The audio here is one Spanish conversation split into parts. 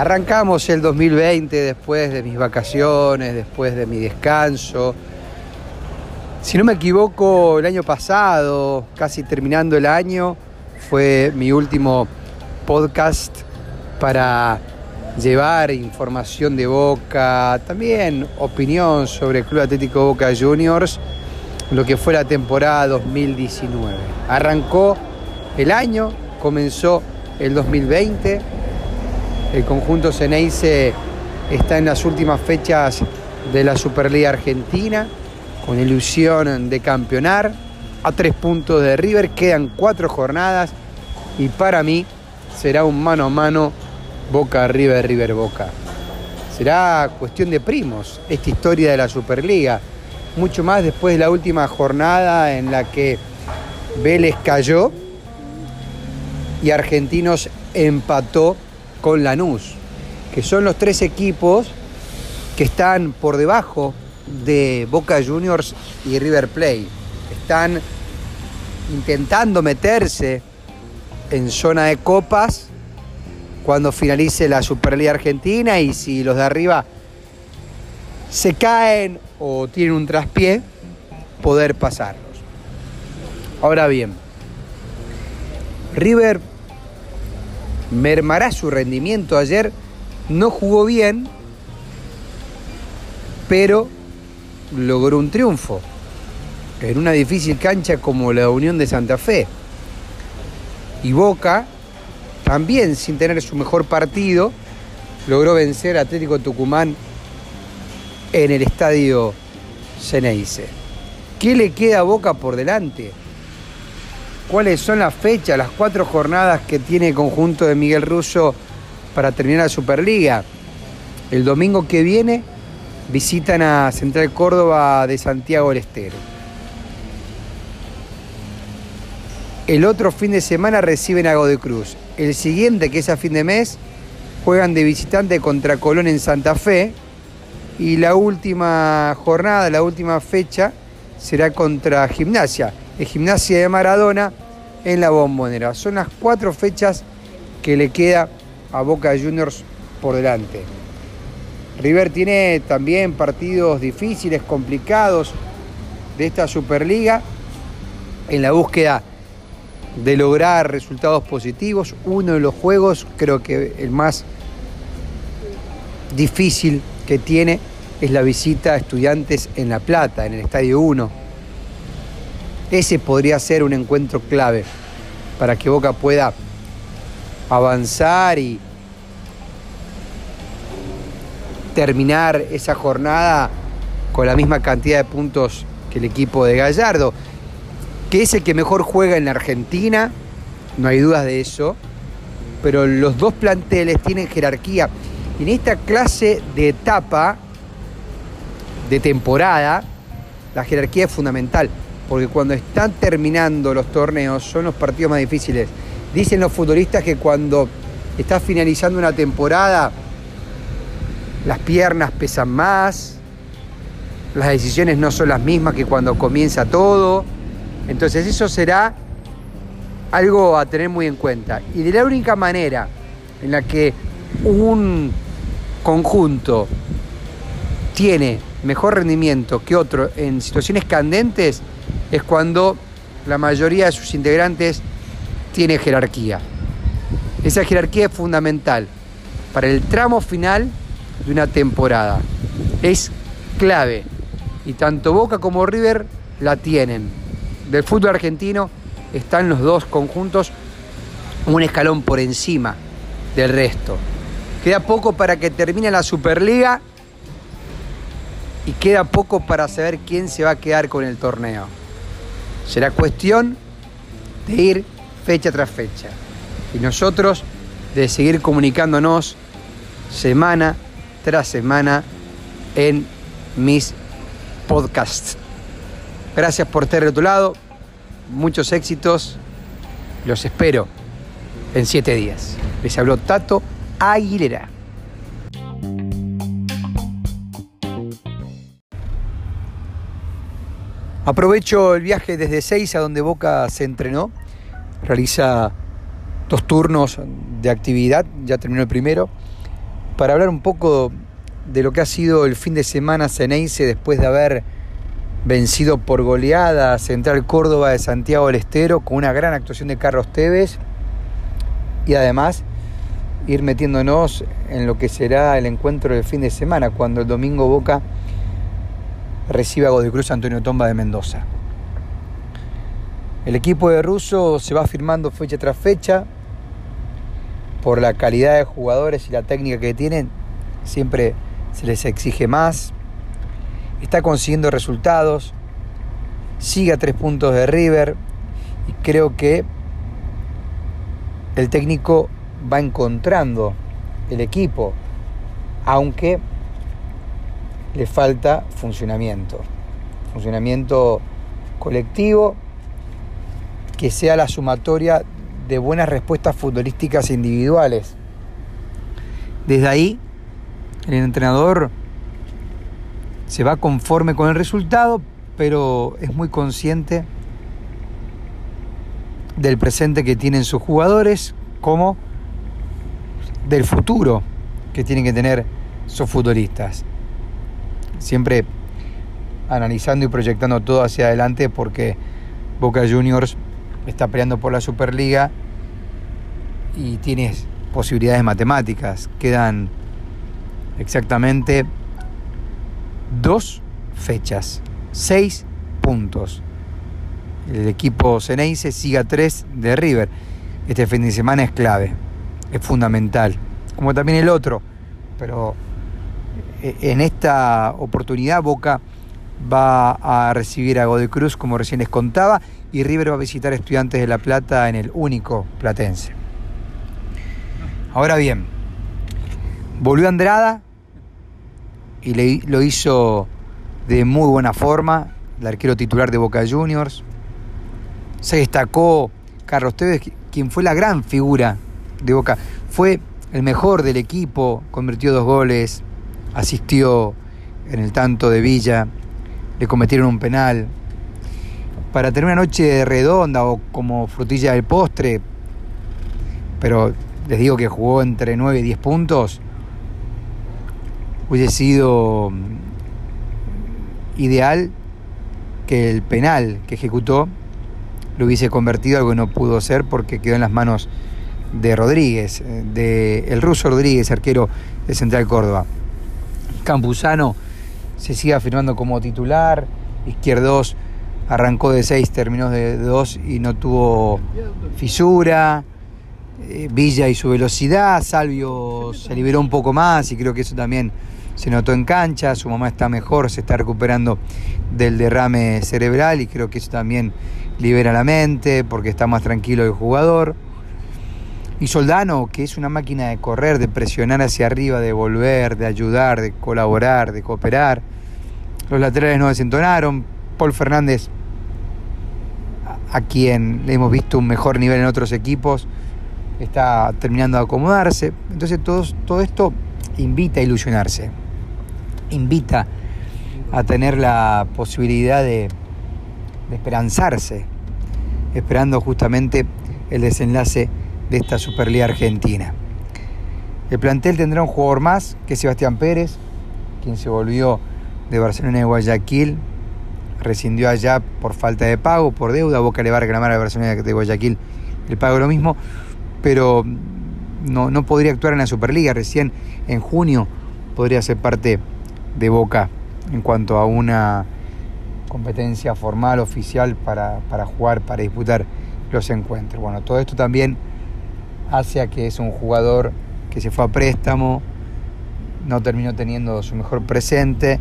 Arrancamos el 2020 después de mis vacaciones, después de mi descanso. Si no me equivoco, el año pasado, casi terminando el año, fue mi último podcast para llevar información de Boca, también opinión sobre el Club Atlético Boca Juniors, lo que fue la temporada 2019. Arrancó el año, comenzó el 2020 el conjunto Ceneice está en las últimas fechas de la Superliga Argentina, con ilusión de campeonar. A tres puntos de River, quedan cuatro jornadas y para mí será un mano a mano Boca River, River Boca. Será cuestión de primos esta historia de la Superliga, mucho más después de la última jornada en la que Vélez cayó y Argentinos empató con Lanús, que son los tres equipos que están por debajo de Boca Juniors y River Plate. Están intentando meterse en zona de copas cuando finalice la Superliga Argentina y si los de arriba se caen o tienen un traspié, poder pasarlos. Ahora bien, River mermará su rendimiento. Ayer no jugó bien, pero logró un triunfo en una difícil cancha como la Unión de Santa Fe. Y Boca, también sin tener su mejor partido, logró vencer a Atlético Tucumán en el estadio Ceneice. ¿Qué le queda a Boca por delante? Cuáles son las fechas, las cuatro jornadas que tiene el conjunto de Miguel Russo para terminar la Superliga. El domingo que viene visitan a Central Córdoba de Santiago del Estero. El otro fin de semana reciben a Godoy Cruz. El siguiente, que es a fin de mes, juegan de visitante contra Colón en Santa Fe. Y la última jornada, la última fecha, será contra Gimnasia de Gimnasia de Maradona en la bombonera. Son las cuatro fechas que le queda a Boca Juniors por delante. River tiene también partidos difíciles, complicados de esta Superliga en la búsqueda de lograr resultados positivos. Uno de los juegos, creo que el más difícil que tiene, es la visita a estudiantes en La Plata, en el Estadio 1 ese podría ser un encuentro clave para que Boca pueda avanzar y terminar esa jornada con la misma cantidad de puntos que el equipo de Gallardo, que es el que mejor juega en la Argentina, no hay dudas de eso, pero los dos planteles tienen jerarquía. En esta clase de etapa de temporada, la jerarquía es fundamental porque cuando están terminando los torneos son los partidos más difíciles. Dicen los futbolistas que cuando está finalizando una temporada, las piernas pesan más, las decisiones no son las mismas que cuando comienza todo. Entonces eso será algo a tener muy en cuenta. Y de la única manera en la que un conjunto tiene mejor rendimiento que otro en situaciones candentes es cuando la mayoría de sus integrantes tiene jerarquía. Esa jerarquía es fundamental para el tramo final de una temporada. Es clave y tanto Boca como River la tienen. Del fútbol argentino están los dos conjuntos un escalón por encima del resto. Queda poco para que termine la Superliga y queda poco para saber quién se va a quedar con el torneo. Será cuestión de ir fecha tras fecha. Y nosotros de seguir comunicándonos semana tras semana en mis podcasts. Gracias por estar de tu lado. Muchos éxitos. Los espero en siete días. Les habló Tato Aguilera. Aprovecho el viaje desde Seis a donde Boca se entrenó. Realiza dos turnos de actividad, ya terminó el primero, para hablar un poco de lo que ha sido el fin de semana Ceneice después de haber vencido por goleada Central Córdoba de Santiago del Estero con una gran actuación de Carlos Tevez. Y además ir metiéndonos en lo que será el encuentro del fin de semana cuando el domingo Boca recibe a Godecruz Antonio Tomba de Mendoza. El equipo de Russo se va firmando fecha tras fecha por la calidad de jugadores y la técnica que tienen. Siempre se les exige más. Está consiguiendo resultados. Sigue a tres puntos de River. Y creo que el técnico va encontrando el equipo. Aunque le falta funcionamiento. Funcionamiento colectivo que sea la sumatoria de buenas respuestas futbolísticas individuales. Desde ahí, el entrenador se va conforme con el resultado, pero es muy consciente del presente que tienen sus jugadores como del futuro que tienen que tener sus futbolistas. Siempre analizando y proyectando todo hacia adelante porque Boca Juniors está peleando por la Superliga y tienes posibilidades matemáticas. Quedan exactamente dos fechas, seis puntos. El equipo Ceneice siga tres de River. Este fin de semana es clave, es fundamental, como también el otro. Pero en esta oportunidad Boca va a recibir a Godecruz, como recién les contaba, y River va a visitar Estudiantes de La Plata en el único platense. Ahora bien, volvió Andrada y lo hizo de muy buena forma, el arquero titular de Boca Juniors. Se destacó Carlos Tevez, quien fue la gran figura de Boca. Fue el mejor del equipo, convirtió dos goles, asistió en el tanto de Villa, le cometieron un penal, para tener una noche redonda o como frutilla del postre, pero les digo que jugó entre 9 y 10 puntos, hubiese sido mm, ideal que el penal que ejecutó lo hubiese convertido algo que no pudo ser porque quedó en las manos de Rodríguez, eh, de el ruso Rodríguez, arquero de Central Córdoba. Campuzano se sigue afirmando como titular, Izquierdos arrancó de 6, terminó de 2 y no tuvo fisura. Eh, Villa y su velocidad, Salvio se liberó un poco más y creo que eso también se notó en cancha, su mamá está mejor, se está recuperando del derrame cerebral y creo que eso también libera la mente porque está más tranquilo el jugador. Y Soldano, que es una máquina de correr, de presionar hacia arriba, de volver, de ayudar, de colaborar, de cooperar. Los laterales no desentonaron. Paul Fernández a quien hemos visto un mejor nivel en otros equipos, está terminando de acomodarse. Entonces todo, esto invita a ilusionarse, invita a tener la posibilidad de esperanzarse, esperando justamente el desenlace de esta Superliga Argentina. El plantel tendrá un jugador más que Sebastián Pérez, quien se volvió de Barcelona y Guayaquil rescindió allá por falta de pago, por deuda. Boca le va a reclamar a persona de Guayaquil el pago lo mismo, pero no, no podría actuar en la Superliga. Recién en junio podría ser parte de Boca en cuanto a una competencia formal, oficial para, para jugar, para disputar los encuentros. Bueno, todo esto también hace que es un jugador que se fue a préstamo, no terminó teniendo su mejor presente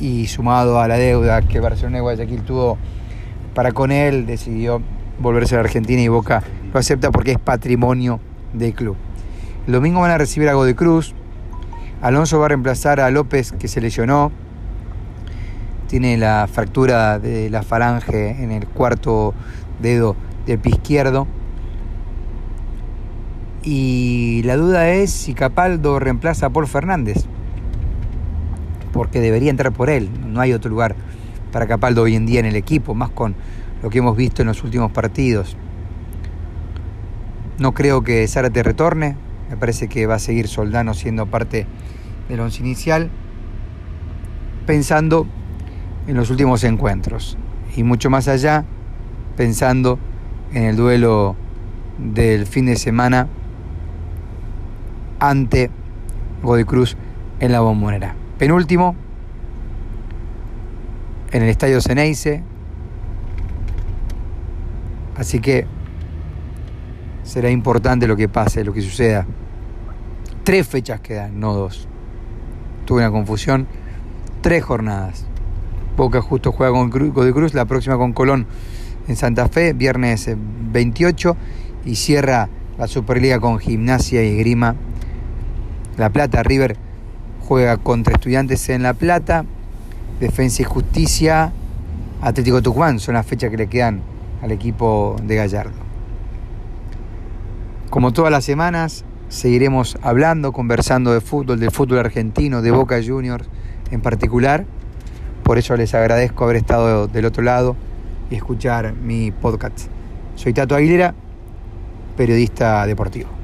y sumado a la deuda que Barcelona y Guayaquil tuvo para con él, decidió volverse a la Argentina y Boca lo acepta porque es patrimonio del club. El domingo van a recibir a Godecruz. Alonso va a reemplazar a López que se lesionó. Tiene la fractura de la falange en el cuarto dedo del pie izquierdo. Y la duda es si Capaldo reemplaza a Paul Fernández porque debería entrar por él. No hay otro lugar para Capaldo hoy en día en el equipo, más con lo que hemos visto en los últimos partidos. No creo que Zárate retorne. Me parece que va a seguir Soldano siendo parte del once inicial. Pensando en los últimos encuentros. Y mucho más allá, pensando en el duelo del fin de semana ante Godoy Cruz en la bombonera. Penúltimo, en el Estadio Ceneice. Así que será importante lo que pase, lo que suceda. Tres fechas quedan, no dos. Tuve una confusión. Tres jornadas. Boca justo juega con Godoy Cruz, la próxima con Colón en Santa Fe, viernes 28, y cierra la Superliga con Gimnasia y Grima. La Plata, River juega contra Estudiantes en La Plata, Defensa y Justicia, Atlético Tucumán, son las fechas que le quedan al equipo de Gallardo. Como todas las semanas, seguiremos hablando, conversando de fútbol, del fútbol argentino, de Boca Juniors en particular. Por eso les agradezco haber estado del otro lado y escuchar mi podcast. Soy Tato Aguilera, periodista deportivo.